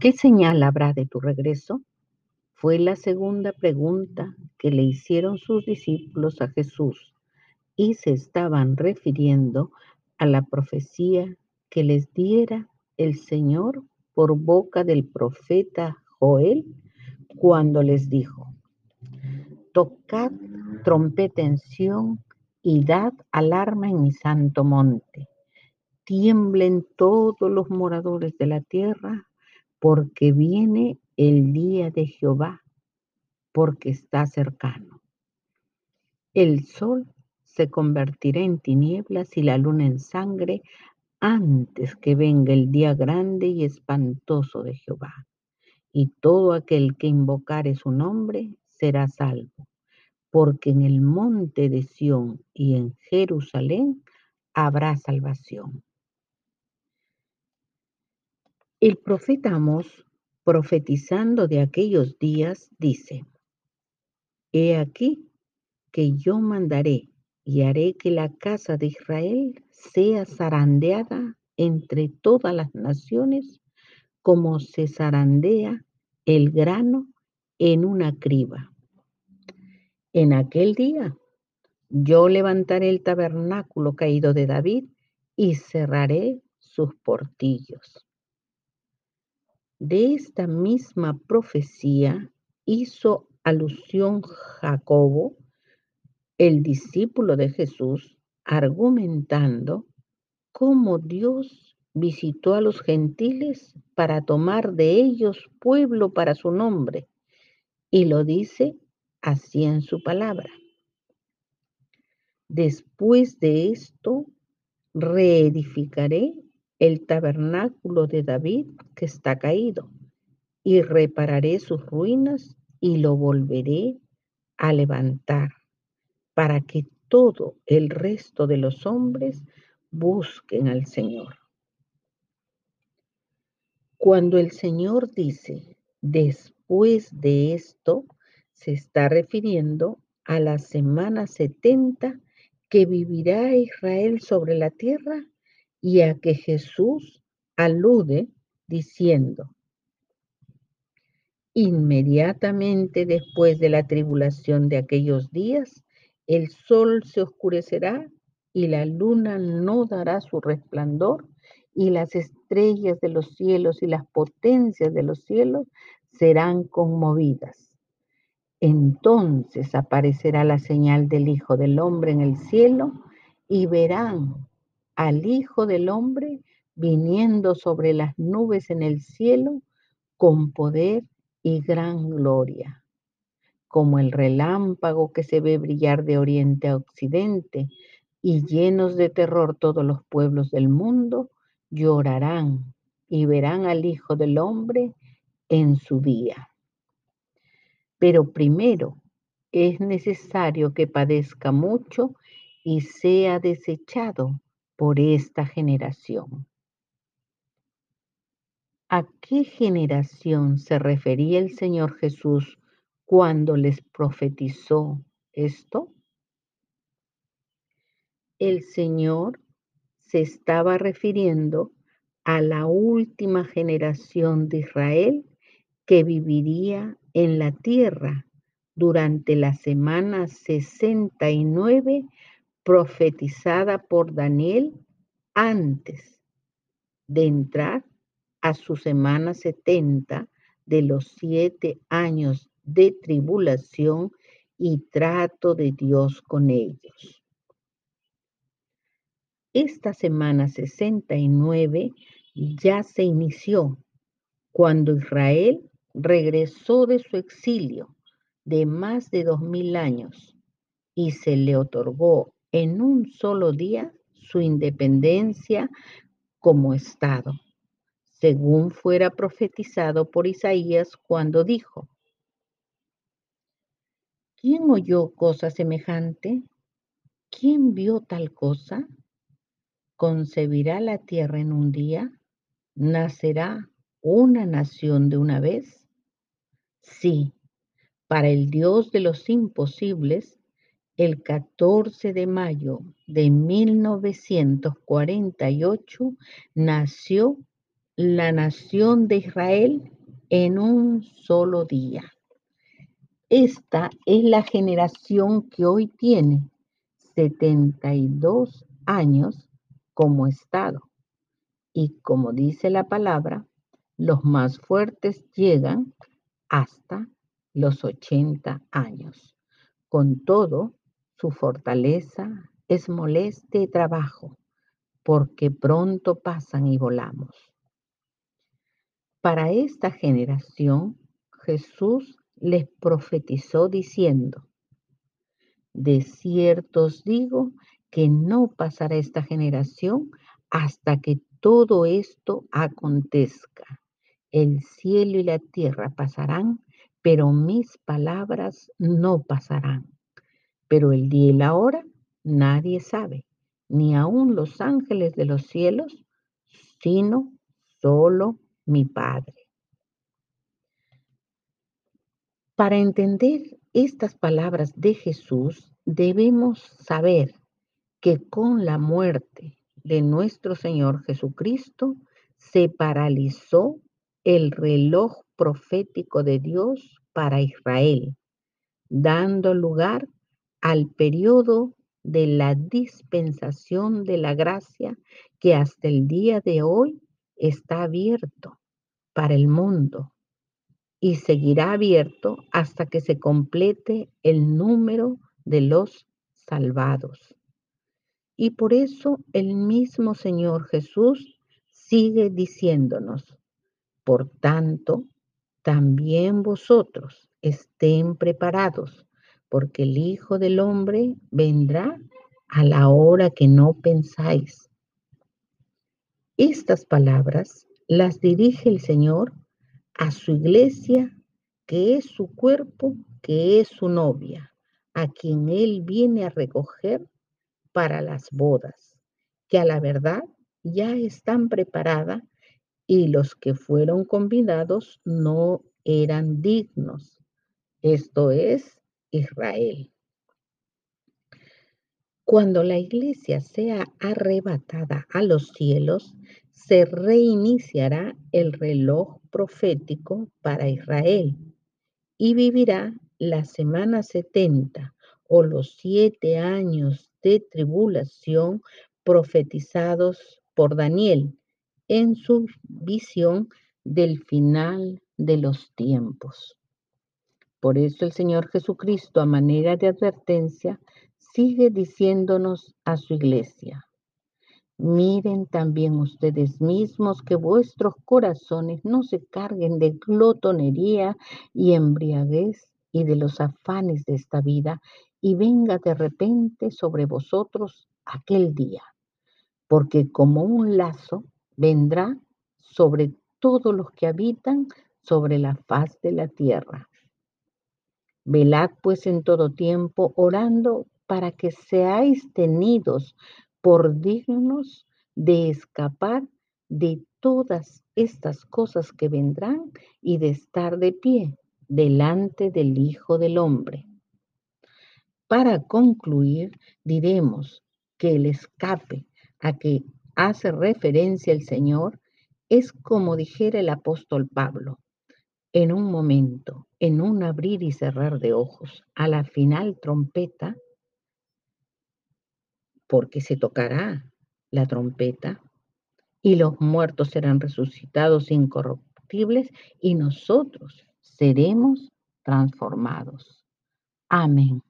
¿Qué señal habrá de tu regreso? Fue la segunda pregunta que le hicieron sus discípulos a Jesús y se estaban refiriendo a la profecía que les diera el Señor por boca del profeta Joel cuando les dijo, tocad trompeta en y dad alarma en mi santo monte. Tiemblen todos los moradores de la tierra, porque viene el día de Jehová, porque está cercano. El sol se convertirá en tinieblas y la luna en sangre antes que venga el día grande y espantoso de Jehová. Y todo aquel que invocare su nombre será salvo porque en el monte de Sión y en Jerusalén habrá salvación. El profeta Amos, profetizando de aquellos días, dice, He aquí que yo mandaré y haré que la casa de Israel sea zarandeada entre todas las naciones como se zarandea el grano en una criba en aquel día yo levantaré el tabernáculo caído de David y cerraré sus portillos. De esta misma profecía hizo alusión Jacobo, el discípulo de Jesús, argumentando cómo Dios visitó a los gentiles para tomar de ellos pueblo para su nombre. Y lo dice así en su palabra. Después de esto, reedificaré el tabernáculo de David que está caído, y repararé sus ruinas y lo volveré a levantar, para que todo el resto de los hombres busquen al Señor. Cuando el Señor dice, después de esto, se está refiriendo a la semana 70 que vivirá Israel sobre la tierra y a que Jesús alude diciendo, inmediatamente después de la tribulación de aquellos días, el sol se oscurecerá y la luna no dará su resplandor y las estrellas de los cielos y las potencias de los cielos serán conmovidas. Entonces aparecerá la señal del Hijo del Hombre en el cielo y verán al Hijo del Hombre viniendo sobre las nubes en el cielo con poder y gran gloria. Como el relámpago que se ve brillar de oriente a occidente y llenos de terror todos los pueblos del mundo, llorarán y verán al Hijo del Hombre en su día. Pero primero es necesario que padezca mucho y sea desechado por esta generación. ¿A qué generación se refería el Señor Jesús cuando les profetizó esto? El Señor se estaba refiriendo a la última generación de Israel que viviría en la tierra durante la semana 69 profetizada por Daniel antes de entrar a su semana 70 de los siete años de tribulación y trato de Dios con ellos. Esta semana 69 ya se inició cuando Israel regresó de su exilio de más de dos mil años y se le otorgó en un solo día su independencia como Estado, según fuera profetizado por Isaías cuando dijo, ¿quién oyó cosa semejante? ¿Quién vio tal cosa? ¿Concebirá la tierra en un día? ¿Nacerá una nación de una vez? Sí, para el Dios de los imposibles, el 14 de mayo de 1948 nació la nación de Israel en un solo día. Esta es la generación que hoy tiene 72 años como Estado. Y como dice la palabra, los más fuertes llegan hasta los 80 años. Con todo, su fortaleza es moleste trabajo, porque pronto pasan y volamos. Para esta generación, Jesús les profetizó diciendo, de cierto os digo que no pasará esta generación hasta que todo esto acontezca. El cielo y la tierra pasarán, pero mis palabras no pasarán. Pero el día y la hora nadie sabe, ni aun los ángeles de los cielos, sino solo mi Padre. Para entender estas palabras de Jesús, debemos saber que con la muerte de nuestro Señor Jesucristo se paralizó el reloj profético de Dios para Israel, dando lugar al periodo de la dispensación de la gracia que hasta el día de hoy está abierto para el mundo y seguirá abierto hasta que se complete el número de los salvados. Y por eso el mismo Señor Jesús sigue diciéndonos, por tanto, también vosotros estén preparados, porque el Hijo del Hombre vendrá a la hora que no pensáis. Estas palabras las dirige el Señor a su iglesia, que es su cuerpo, que es su novia, a quien Él viene a recoger para las bodas, que a la verdad ya están preparadas y los que fueron convidados no eran dignos. Esto es Israel. Cuando la iglesia sea arrebatada a los cielos, se reiniciará el reloj profético para Israel y vivirá la semana 70 o los siete años de tribulación profetizados por Daniel en su visión del final de los tiempos. Por eso el Señor Jesucristo, a manera de advertencia, sigue diciéndonos a su iglesia, Miren también ustedes mismos que vuestros corazones no se carguen de glotonería y embriaguez y de los afanes de esta vida y venga de repente sobre vosotros aquel día, porque como un lazo vendrá sobre todos los que habitan sobre la faz de la tierra. Velad pues en todo tiempo orando para que seáis tenidos por dignos de escapar de todas estas cosas que vendrán y de estar de pie delante del Hijo del Hombre. Para concluir, diremos que el escape a que hace referencia el Señor es como dijera el apóstol Pablo, en un momento, en un abrir y cerrar de ojos, a la final trompeta, porque se tocará la trompeta y los muertos serán resucitados incorruptibles y nosotros seremos transformados. Amén.